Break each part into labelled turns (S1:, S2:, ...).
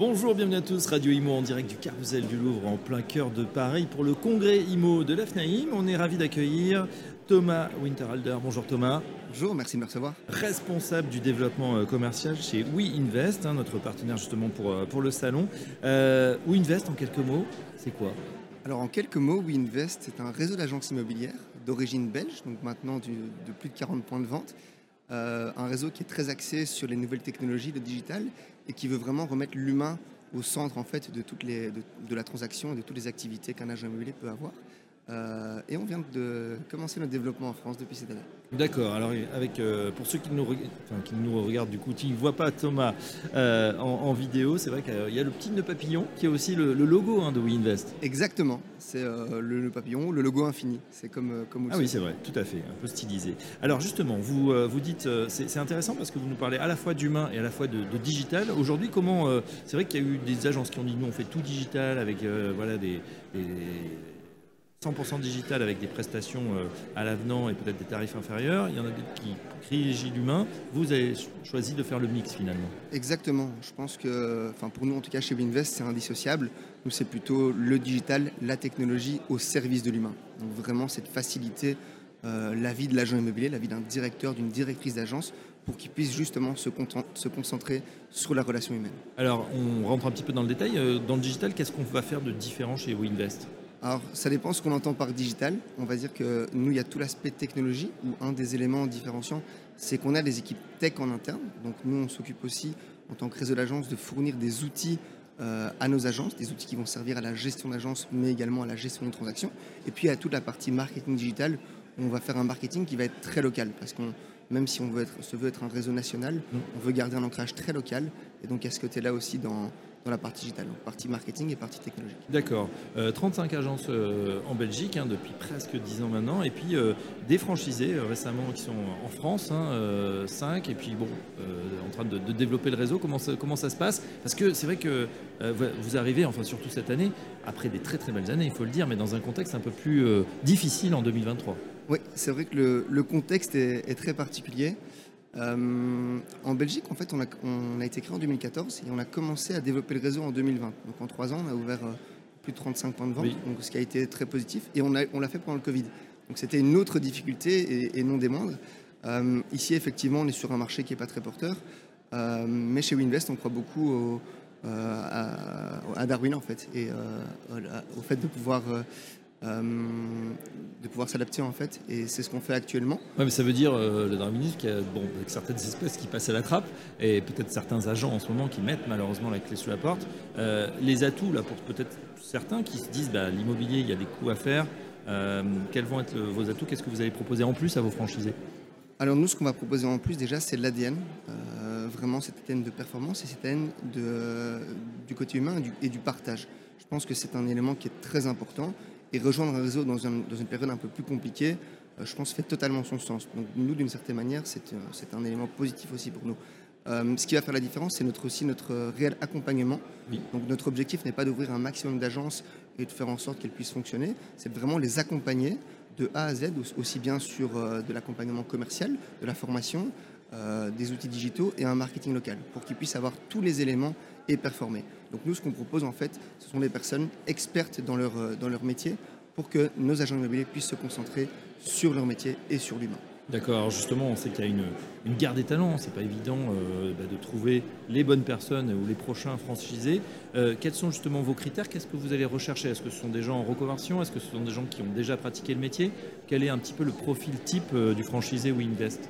S1: Bonjour, bienvenue à tous, Radio Imo en direct du Carousel du Louvre en plein cœur de Paris pour le congrès Imo de l'AFNAIM. On est ravi d'accueillir Thomas Winterhalder. Bonjour Thomas.
S2: Bonjour, merci de me recevoir.
S1: Responsable du développement euh, commercial chez WeInvest, hein, notre partenaire justement pour, euh, pour le salon. Euh, WeInvest, en quelques mots, c'est quoi?
S2: Alors en quelques mots, WeInvest, c'est un réseau d'agences immobilières d'origine belge, donc maintenant de plus de 40 points de vente. Un réseau qui est très axé sur les nouvelles technologies, le digital, et qui veut vraiment remettre l'humain au centre en fait de, toutes les, de, la transaction et de toutes les activités qu'un agent immobilier peut avoir. Euh, et on vient de commencer notre développement en France depuis cette année.
S1: D'accord. Alors, avec, euh, pour ceux qui nous, qui nous regardent du coup, qui ne voient pas Thomas euh, en, vidéo, c'est vrai qu'il y a le petit nœud papillon qui est aussi le, logo hein, de WeInvest.
S2: Exactement. C'est le nœud papillon, le logo infini. C'est comme, comme
S1: Ah oui, c'est vrai, tout à fait, un peu stylisé. Alors, justement, vous, vous dites, c'est intéressant parce que vous nous parlez à la fois d'humain et à la fois de, digital. Aujourd'hui, comment. c'est vrai qu'il y a eu des agences qui ont dit non, on fait tout digital avec voilà, des 100% digital avec des prestations euh, à l'avenant et peut-être des tarifs inférieurs. Il y en a d'autres qui privilégient l'humain. Vous avez choisi de faire le mix finalement.
S2: Exactement. Je pense que, enfin pour nous en tout cas chez Winvest, c'est indissociable. Nous, c'est plutôt le digital, la technologie au service de l'humain. Donc vraiment, cette facilité euh, la vie de l'agent immobilier, la vie d'un directeur, d'une directrice d'agence, pour qu'il puisse justement se, se, concentrer sur la relation humaine.
S1: Alors, on rentre un petit peu dans le détail. Euh, dans le digital, qu'est-ce qu'on va faire de différent chez WeInvest
S2: alors, ça dépend ce qu'on entend par digital. On va dire que nous, il y a tout l'aspect technologie, où un des éléments différenciants, c'est qu'on a des équipes tech en interne. Donc, nous, on s'occupe aussi, en tant que réseau d'agence, de fournir des outils euh, à nos agences, des outils qui vont servir à la gestion d'agence, mais également à la gestion de transactions. Et puis, à toute la partie marketing digital, on va faire un marketing qui va être très local, parce qu'on même si on veut être, se veut être un réseau national, mmh. on veut garder un ancrage très local. Et donc, à ce côté-là aussi, dans, dans la partie digitale, donc partie marketing et partie technologique.
S1: D'accord. 35 euh, agences euh, en Belgique hein, depuis presque 10 ans maintenant, et puis euh, des franchisés récemment qui sont en France, 5, hein, et puis bon, en train de, développer le réseau. Comment ça, comment ça se passe? Parce que c'est vrai que vous arrivez, enfin surtout cette année, après des très très belles années, il faut le dire, mais dans un contexte un peu plus difficile en 2023.
S2: Oui, c'est vrai que le, contexte est, est très particulier. Euh, en Belgique, en fait, on a, été créé en 2014 et on a commencé à développer le réseau en 2020. Donc en trois ans, on a ouvert euh, plus de 35 points de vente, donc ce qui a été très positif. Et on, l'a fait pendant le Covid. Donc c'était une autre difficulté et, non des moindres. Euh, ici, effectivement, on est sur un marché qui n'est pas très porteur. mais chez Winvest, on croit beaucoup à, Darwin, en fait, et au fait de pouvoir de pouvoir s'adapter en fait et c'est ce qu'on fait actuellement.
S1: Ouais, mais ça veut dire euh, le darwinisme qu'il y a bon, certaines espèces qui passent à la trappe et peut-être certains agents en ce moment qui mettent malheureusement la clé sous la porte. Euh, les atouts là pour peut-être certains qui se disent bah, l'immobilier il y a des coûts à faire. quels vont être vos atouts? Qu'est-ce que vous allez proposer en plus à vos franchisés?
S2: Alors nous ce qu'on va proposer en plus déjà c'est l'ADN vraiment cette ADN de performance et cette ADN de, du côté humain et du, et du partage. Je pense que c'est un élément qui est très important et rejoindre un réseau dans, dans une période un peu plus compliquée, euh, je pense, fait totalement son sens. Donc nous, d'une certaine manière, c'est euh, un élément positif aussi pour nous. Euh, ce qui va faire la différence, c'est notre, aussi notre réel accompagnement. Donc notre objectif n'est pas d'ouvrir un maximum d'agences et de faire en sorte qu'elles puissent fonctionner, c'est vraiment les accompagner de A à Z, aussi bien sur de l'accompagnement commercial, de la formation, des outils digitaux et un marketing local, pour qu'ils puissent avoir tous les éléments performer. Donc nous, ce qu'on propose en fait, ce sont des personnes expertes dans leur, euh, dans leur métier pour que nos agents immobiliers puissent se concentrer sur leur métier et sur l'humain.
S1: D'accord, justement, on sait qu'il y a une, une guerre des talents, c'est pas évident euh, bah, de trouver les bonnes personnes ou les prochains franchisés. Euh, quels sont justement vos critères? Qu'est-ce que vous allez rechercher? Est-ce que ce sont des gens en reconversion? Est-ce que ce sont des gens qui ont déjà pratiqué le métier? Quel est un petit peu le profil type du franchisé ou invest?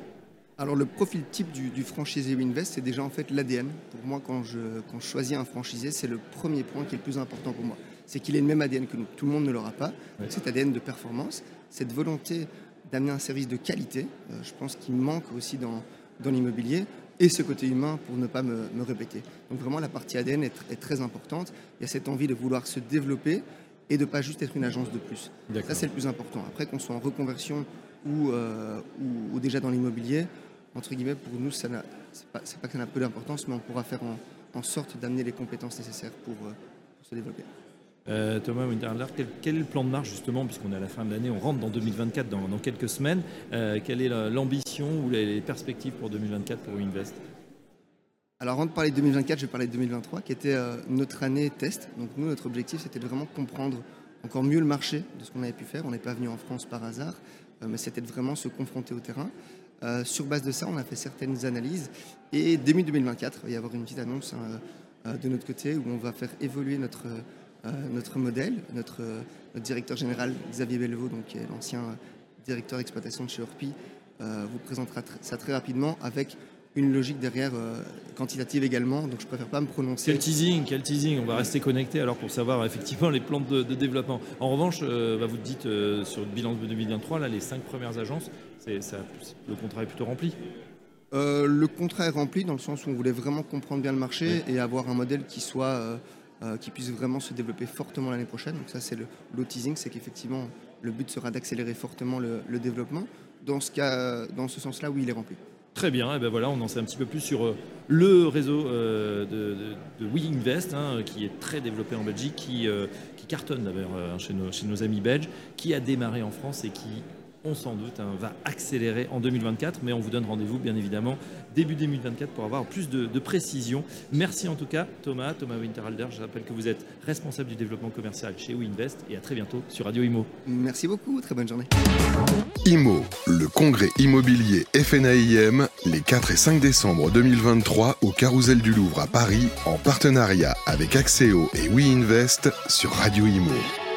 S2: Alors le profil type du, du franchisé Winvest, c'est déjà en fait l'ADN. Pour moi, quand je, quand je choisis un franchisé, c'est le premier point qui est le plus important pour moi. C'est qu'il ait le même ADN que nous. Tout le monde ne l'aura pas. Cet ADN de performance, cette volonté d'amener un service de qualité, euh, je pense qu'il manque aussi dans, dans l'immobilier, et ce côté humain pour ne pas me, me répéter. Donc vraiment, la partie ADN est, est, très importante. Il y a cette envie de vouloir se développer et de pas juste être une agence de plus. Ça, c'est le plus important. Après, qu'on soit en reconversion ou, euh, ou déjà dans l'immobilier, entre guillemets, pour nous, c'est pas, pas que ça n'a peu d'importance, mais on pourra faire en sorte d'amener les compétences nécessaires pour, se développer.
S1: Thomas Winterler, quel, est le plan de marche justement, puisqu'on est à la fin de l'année, on rentre dans 2024 dans, quelques semaines. quelle est l'ambition ou les perspectives pour 2024 pour Invest?
S2: Alors avant de parler de 2024, je vais parler de 2023, qui était notre année test. Donc nous, notre objectif, c'était de vraiment comprendre encore mieux le marché de ce qu'on avait pu faire. On n'est pas venu en France par hasard, euh, mais c'était vraiment se confronter au terrain. Euh, sur base de ça, on a fait certaines analyses et début 2024, il va y avoir une petite annonce hein, euh, de notre côté où on va faire évoluer notre, notre modèle. Notre, directeur général, Xavier Bellevaux, donc, l'ancien directeur d'exploitation de chez Orpi, vous présentera ça très rapidement avec une logique derrière euh, quantitative également, donc je préfère pas me prononcer.
S1: Quel teasing, quel teasing, on va rester connecté alors pour savoir effectivement les plans de, développement. En revanche, euh, bah, vous dites euh, sur le bilan de 2023, là, les cinq premières agences, ça, le contrat est plutôt rempli
S2: Le contrat est rempli dans le sens où on voulait vraiment comprendre bien le marché et avoir un modèle qui soit qui puisse vraiment se développer fortement l'année prochaine. Donc ça c'est le, le teasing, c'est qu'effectivement le but sera d'accélérer fortement le, le, développement. Dans ce cas, dans ce sens-là, oui, il est rempli.
S1: Très bien, et ben voilà, on en sait un petit peu plus sur euh, le réseau euh, de, de, WeInvest, hein, qui est très développé en Belgique, qui, euh, cartonne d'ailleurs chez nos amis belges, qui a démarré en France et qui on sans doute hein, va accélérer en 2024, mais on vous donne rendez-vous bien évidemment début 2024 pour avoir plus de, précision. Merci en tout cas Thomas, Thomas Winterhalder, je rappelle que vous êtes responsable du développement commercial chez WeInvest et à très bientôt sur Radio Imo.
S2: Merci beaucoup, très bonne journée.
S3: Imo, le congrès immobilier FNAIM, les 4 et 5 décembre 2023 au Carousel du Louvre à Paris en partenariat avec Axéo et WeInvest sur Radio Imo.